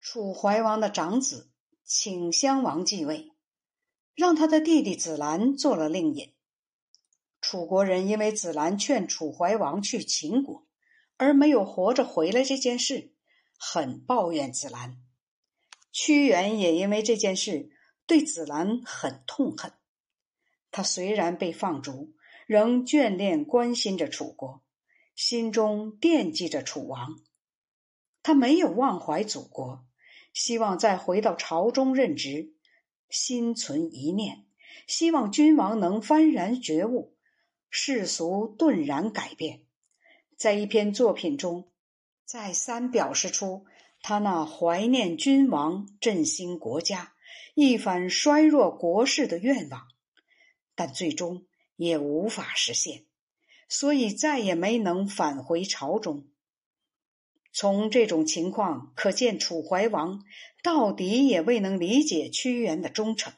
楚怀王的长子顷襄王继位，让他的弟弟子兰做了令尹。楚国人因为子兰劝楚怀王去秦国，而没有活着回来这件事，很抱怨子兰。屈原也因为这件事对子兰很痛恨。他虽然被放逐，仍眷恋关心着楚国，心中惦记着楚王。他没有忘怀祖国，希望再回到朝中任职，心存一念，希望君王能幡然觉悟。世俗顿然改变，在一篇作品中，再三表示出他那怀念君王、振兴国家、一反衰弱国势的愿望，但最终也无法实现，所以再也没能返回朝中。从这种情况可见，楚怀王到底也未能理解屈原的忠诚。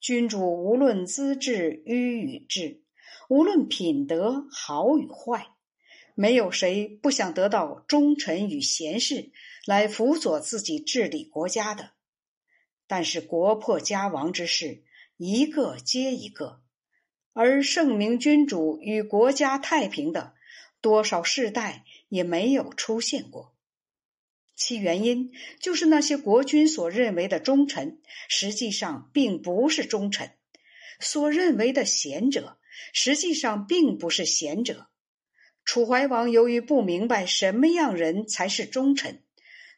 君主无论资质迂与智。无论品德好与坏，没有谁不想得到忠臣与贤士来辅佐自己治理国家的。但是国破家亡之事一个接一个，而圣明君主与国家太平的多少世代也没有出现过。其原因就是那些国君所认为的忠臣，实际上并不是忠臣；所认为的贤者。实际上并不是贤者。楚怀王由于不明白什么样人才是忠臣，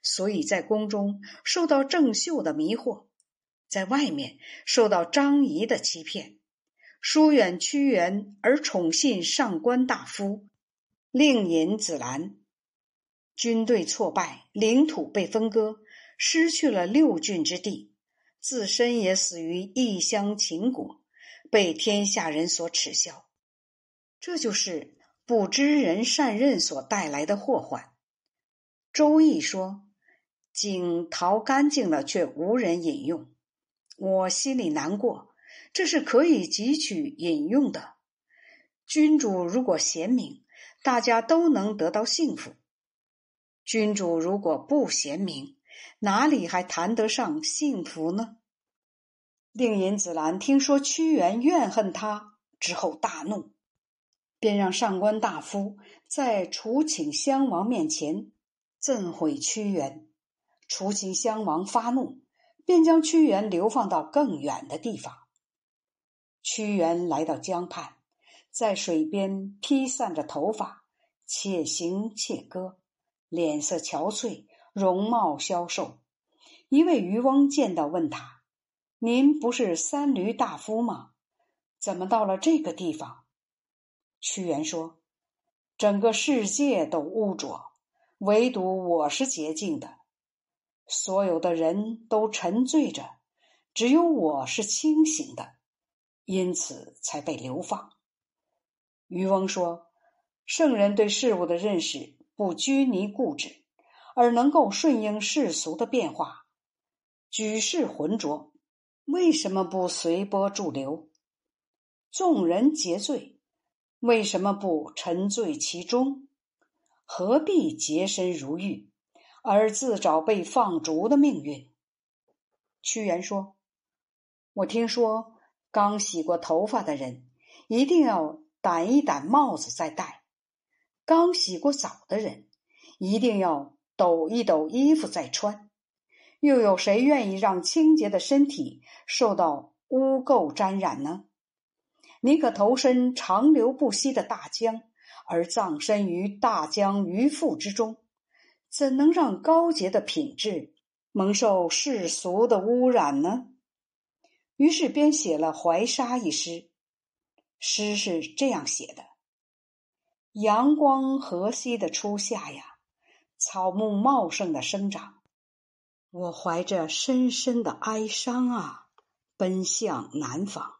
所以在宫中受到郑袖的迷惑，在外面受到张仪的欺骗，疏远屈原而宠信上官大夫令尹子兰，军队挫败，领土被分割，失去了六郡之地，自身也死于异乡秦国。被天下人所耻笑，这就是不知人善任所带来的祸患。周易说：“井淘干净了，却无人饮用。”我心里难过，这是可以汲取饮用的。君主如果贤明，大家都能得到幸福；君主如果不贤明，哪里还谈得上幸福呢？令尹子兰听说屈原怨恨他之后大怒，便让上官大夫在楚顷襄王面前赠毁屈原。楚顷襄王发怒，便将屈原流放到更远的地方。屈原来到江畔，在水边披散着头发，且行且歌，脸色憔悴，容貌消瘦。一位渔翁见到，问他。您不是三闾大夫吗？怎么到了这个地方？屈原说：“整个世界都污浊，唯独我是洁净的。所有的人都沉醉着，只有我是清醒的，因此才被流放。”渔翁说：“圣人对事物的认识不拘泥固执，而能够顺应世俗的变化，举世浑浊。”为什么不随波逐流？众人皆醉，为什么不沉醉其中？何必洁身如玉，而自找被放逐的命运？屈原说：“我听说，刚洗过头发的人一定要掸一掸帽子再戴；刚洗过澡的人一定要抖一抖衣服再穿。”又有谁愿意让清洁的身体受到污垢沾染呢？你可投身长流不息的大江，而葬身于大江鱼腹之中，怎能让高洁的品质蒙受世俗的污染呢？于是编写了《怀沙》一诗。诗是这样写的：阳光和煦的初夏呀，草木茂盛的生长。我怀着深深的哀伤啊，奔向南方。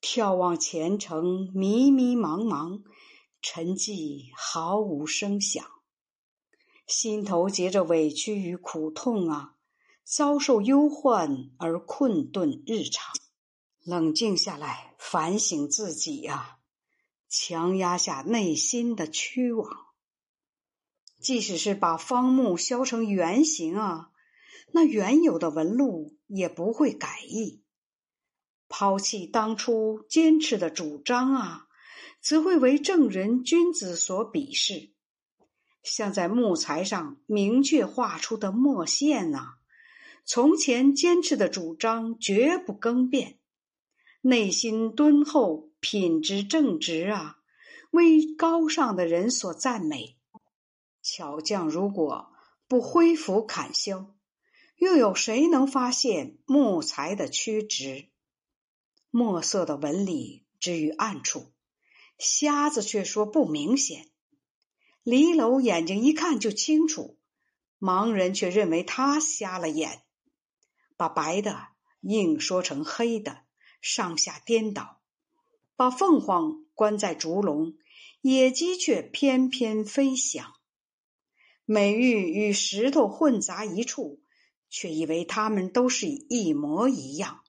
眺望前程迷迷茫茫，沉寂毫无声响，心头结着委屈与苦痛啊，遭受忧患而困顿日常。冷静下来，反省自己呀，强压下内心的屈枉。即使是把方木削成圆形啊，那原有的纹路也不会改易。抛弃当初坚持的主张啊，则会为正人君子所鄙视。像在木材上明确画出的墨线啊，从前坚持的主张绝不更变。内心敦厚、品质正直啊，为高尚的人所赞美。巧匠如果不恢复砍削，又有谁能发现木材的曲直？墨色的纹理置于暗处，瞎子却说不明显。离楼眼睛一看就清楚，盲人却认为他瞎了眼，把白的硬说成黑的，上下颠倒；把凤凰关在竹笼，野鸡却翩翩飞翔。美玉与石头混杂一处，却以为他们都是一模一样。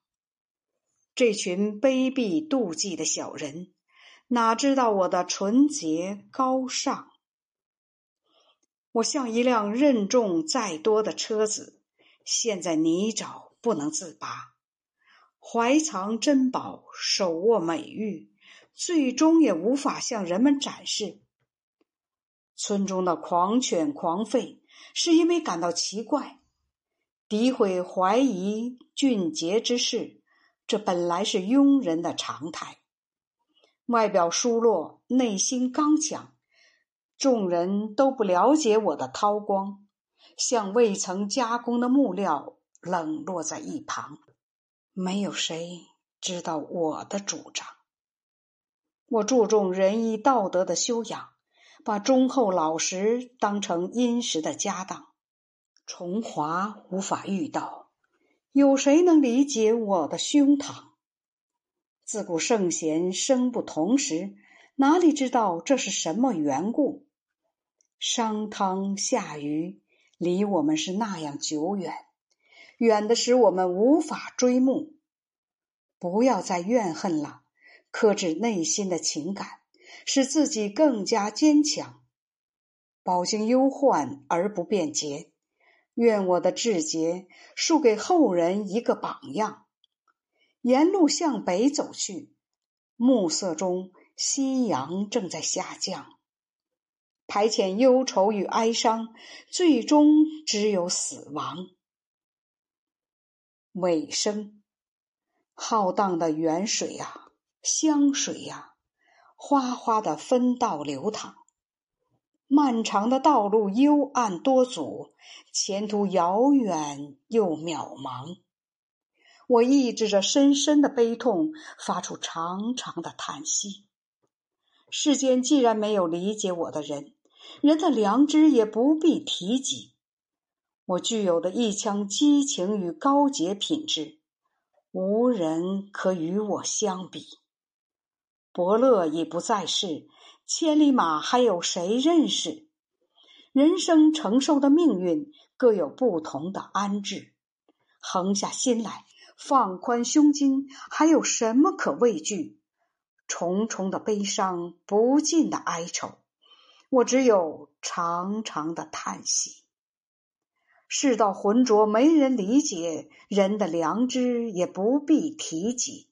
这群卑鄙妒忌的小人，哪知道我的纯洁高尚？我像一辆任重再多的车子，陷在泥沼不能自拔，怀藏珍宝，手握美玉，最终也无法向人们展示。村中的狂犬狂吠，是因为感到奇怪，诋毁、怀疑俊杰之事，这本来是庸人的常态。外表疏落，内心刚强。众人都不了解我的韬光，像未曾加工的木料冷落在一旁。没有谁知道我的主张。我注重仁义道德的修养，把忠厚老实当成殷实的家当。崇华无法遇到，有谁能理解我的胸膛？自古圣贤生不同时，哪里知道这是什么缘故？商汤夏禹离我们是那样久远，远的使我们无法追慕。不要再怨恨了，克制内心的情感，使自己更加坚强。饱经忧患而不变节，愿我的志节树给后人一个榜样。沿路向北走去，暮色中夕阳正在下降。排遣忧愁与哀伤，最终只有死亡。尾声，浩荡的源水呀，香水呀，哗哗的分道流淌。漫长的道路幽暗多阻，前途遥远又渺茫。我抑制着深深的悲痛，发出长长的叹息。世间既然没有理解我的人。人的良知也不必提及。我具有的一腔激情与高洁品质，无人可与我相比。伯乐已不在世，千里马还有谁认识？人生承受的命运各有不同的安置。横下心来，放宽胸襟，还有什么可畏惧？重重的悲伤，不尽的哀愁。我只有长长的叹息。世道浑浊，没人理解；人的良知也不必提及。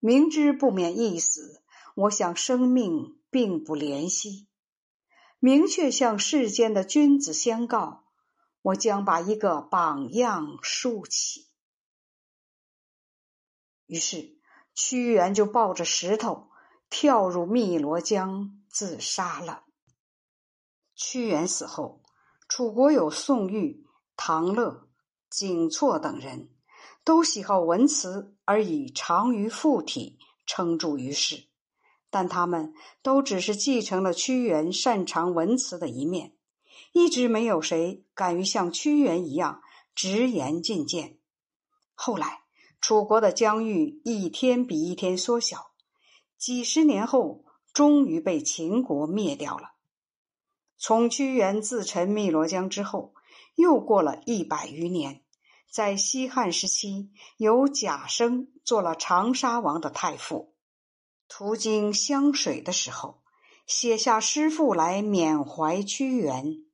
明知不免一死，我想生命并不怜惜。明确向世间的君子相告：我将把一个榜样竖起。于是，屈原就抱着石头跳入汨罗江自杀了。屈原死后，楚国有宋玉、唐乐、景错等人，都喜好文辞，而以长于附体称著于世。但他们都只是继承了屈原擅长文辞的一面，一直没有谁敢于像屈原一样直言进谏。后来，楚国的疆域一天比一天缩小，几十年后，终于被秦国灭掉了。从屈原自沉汨罗江之后，又过了一百余年，在西汉时期，由贾生做了长沙王的太傅。途经湘水的时候，写下诗赋来缅怀屈原。